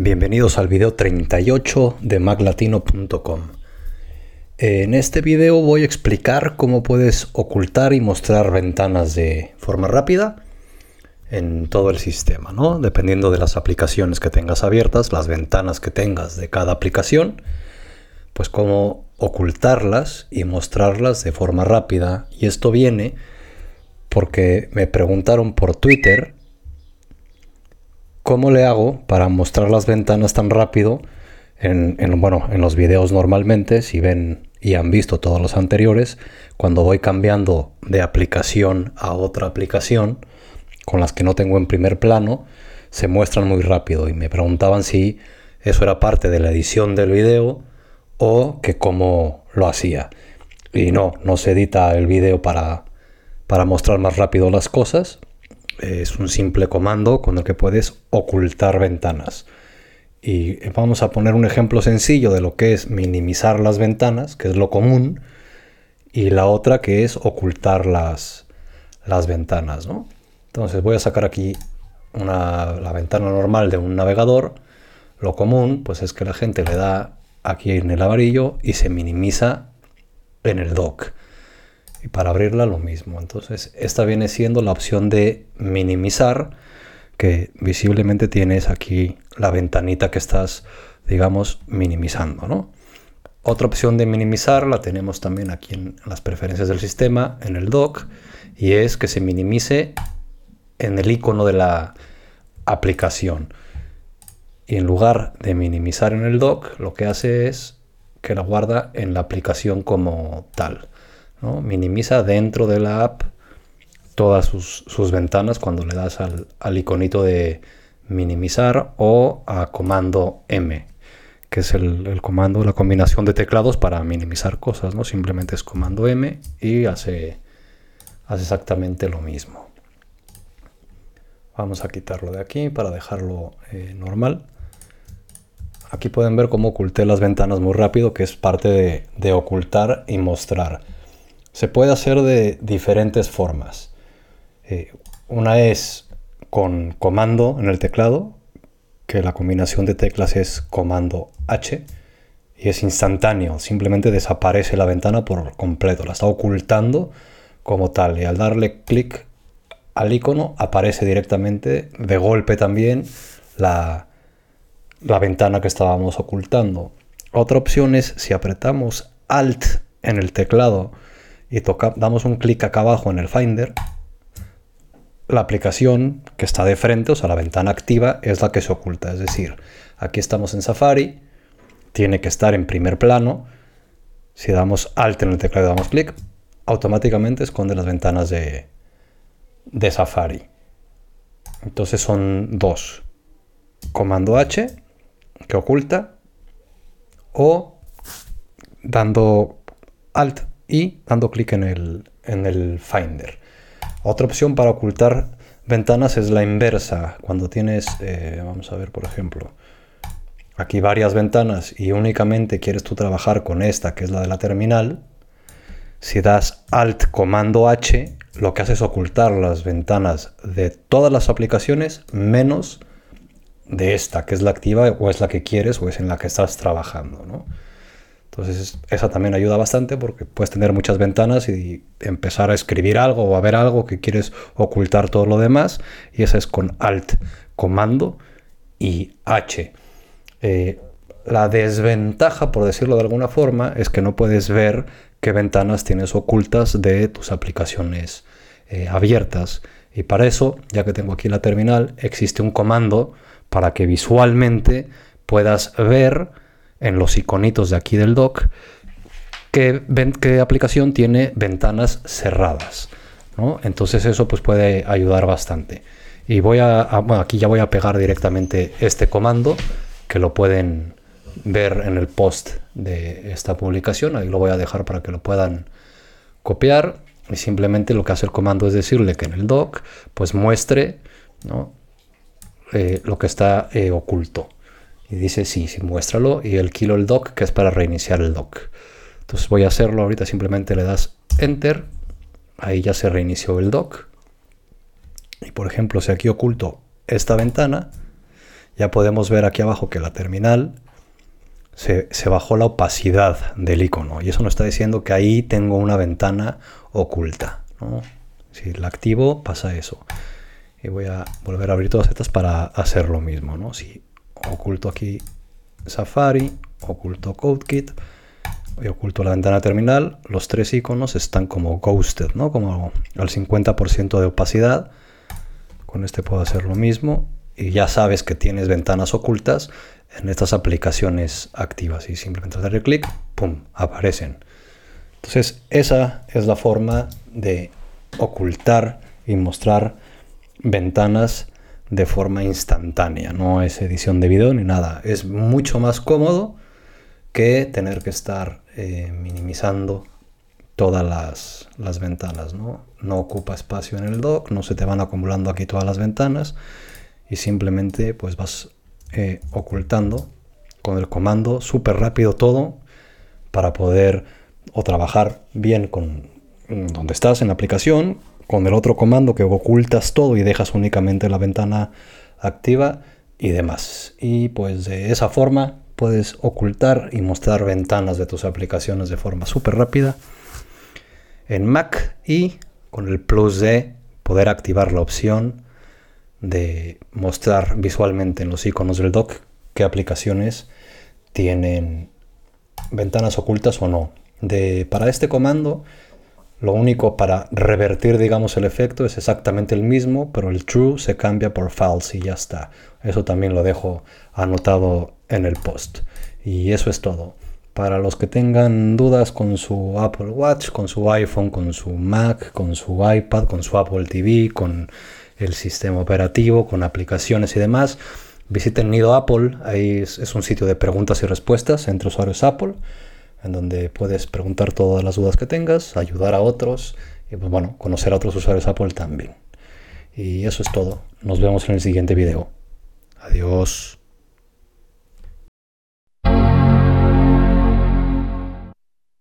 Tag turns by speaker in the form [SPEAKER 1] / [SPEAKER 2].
[SPEAKER 1] Bienvenidos al video 38 de maclatino.com. En este video voy a explicar cómo puedes ocultar y mostrar ventanas de forma rápida en todo el sistema, ¿no? Dependiendo de las aplicaciones que tengas abiertas, las ventanas que tengas de cada aplicación, pues cómo ocultarlas y mostrarlas de forma rápida. Y esto viene porque me preguntaron por Twitter ¿Cómo le hago para mostrar las ventanas tan rápido? En, bueno, en los videos normalmente, si ven y han visto todos los anteriores, cuando voy cambiando de aplicación a otra aplicación, con las que no tengo en primer plano, se muestran muy rápido y me preguntaban si eso era parte de la edición del video o que cómo lo hacía. Y no, no se edita el video para, para mostrar más rápido las cosas, es un simple comando con el que puedes ocultar ventanas. Y vamos a poner un ejemplo sencillo de lo que es minimizar las ventanas, que es lo común, y la otra que es ocultar las, las ventanas. ¿no? Entonces voy a sacar aquí la ventana normal de un navegador. Lo común pues es que la gente le da aquí en el amarillo y se minimiza en el dock. Y para abrirla lo mismo. Entonces esta viene siendo la opción de minimizar, que visiblemente tienes aquí la ventanita que estás, digamos, minimizando. ¿no? Otra opción de minimizar la tenemos también aquí en las preferencias del sistema, en el dock, y es que se minimice en el icono de la aplicación. Y en lugar de minimizar en el dock, lo que hace es que la guarda en la aplicación como tal. Minimiza dentro de la app todas sus, ventanas cuando le das al, iconito de minimizar o a comando M, que es el, comando, la combinación de teclados para minimizar cosas, ¿no? Simplemente es comando M y hace, hace exactamente lo mismo. Vamos a quitarlo de aquí para dejarlo eh, normal. Aquí pueden ver cómo oculté las ventanas muy rápido, que es parte de ocultar y mostrar. Se puede hacer de diferentes formas. Eh, una es con comando en el teclado, que la combinación de teclas es comando H y es instantáneo, simplemente desaparece la ventana por completo, la está ocultando como tal y al darle clic al icono aparece directamente de golpe también la, la ventana que estábamos ocultando. Otra opción es si apretamos Alt en el teclado y damos un clic acá abajo en el Finder, la aplicación que está de frente, o sea, la ventana activa, es la que se oculta. Es decir, aquí estamos en Safari, tiene que estar en primer plano. Si damos Alt en el teclado y damos clic, automáticamente esconde las ventanas de, de Safari. Entonces son dos. Comando H, que oculta, o dando Alt y dando clic en el, en el Finder. Otra opción para ocultar ventanas es la inversa. Cuando tienes, eh, vamos a ver por ejemplo, aquí varias ventanas y únicamente quieres tú trabajar con esta, que es la de la terminal, si das Alt Comando H, lo que hace es ocultar las ventanas de todas las aplicaciones menos de esta, que es la activa o es la que quieres o es en la que estás trabajando. ¿no? Entonces esa también ayuda bastante porque puedes tener muchas ventanas y empezar a escribir algo o a ver algo que quieres ocultar todo lo demás y esa es con Alt, comando y H. Eh, la desventaja, por decirlo de alguna forma, es que no puedes ver qué ventanas tienes ocultas de tus aplicaciones eh, abiertas. Y para eso, ya que tengo aquí la terminal, existe un comando para que visualmente puedas ver en los iconitos de aquí del dock qué, qué aplicación tiene ventanas cerradas. Entonces eso pues puede ayudar bastante. Y voy a, aquí ya voy a pegar directamente este comando que lo pueden ver en el post de esta publicación. Ahí lo voy a dejar para que lo puedan copiar. Y simplemente lo que hace el comando es decirle que en el dock pues muestre eh, lo que está eh, oculto. Y dice sí, sí, muéstralo. Y el kilo el dock, que es para reiniciar el dock. Entonces voy a hacerlo ahorita, simplemente le das Enter. Ahí ya se reinició el dock. Y por ejemplo, si aquí oculto esta ventana, ya podemos ver aquí abajo que la terminal se, bajó la opacidad del icono y eso nos está diciendo que ahí tengo una ventana oculta. Si la activo pasa eso. Y voy a volver a abrir todas estas para hacer lo mismo. ¿no? Si oculto aquí Safari, oculto CodeKit y oculto la ventana terminal, los tres iconos están como ghosted, ¿no? como al 50% de opacidad. Con este puedo hacer lo mismo y ya sabes que tienes ventanas ocultas en estas aplicaciones activas y simplemente darle clic, ¡pum!, aparecen. Entonces esa es la forma de ocultar y mostrar ventanas de forma instantánea. No es edición de video ni nada. Es mucho más cómodo que tener que estar eh, minimizando todas las, las ventanas. ¿no? no ocupa espacio en el dock, no se te van acumulando aquí todas las ventanas y simplemente pues vas eh, ocultando con el comando súper rápido todo para poder o trabajar bien con donde estás en la aplicación, con el otro comando que ocultas todo y dejas únicamente la ventana activa y demás. Y pues de esa forma puedes ocultar y mostrar ventanas de tus aplicaciones de forma súper rápida en Mac y con el plus de poder activar la opción de mostrar visualmente en los iconos del dock qué aplicaciones tienen ventanas ocultas o no. De, para este comando, lo único para revertir, digamos, el efecto es exactamente el mismo, pero el true se cambia por false y ya está. Eso también lo dejo anotado en el post. Y eso es todo. Para los que tengan dudas con su Apple Watch, con su iPhone, con su Mac, con su iPad, con su Apple TV, con el sistema operativo, con aplicaciones y demás, visiten Nido Apple. Ahí es, un sitio de preguntas y respuestas entre usuarios Apple, en donde puedes preguntar todas las dudas que tengas, ayudar a otros y pues bueno, conocer a otros usuarios Apple también. Y eso es todo. Nos vemos en el siguiente video. Adiós.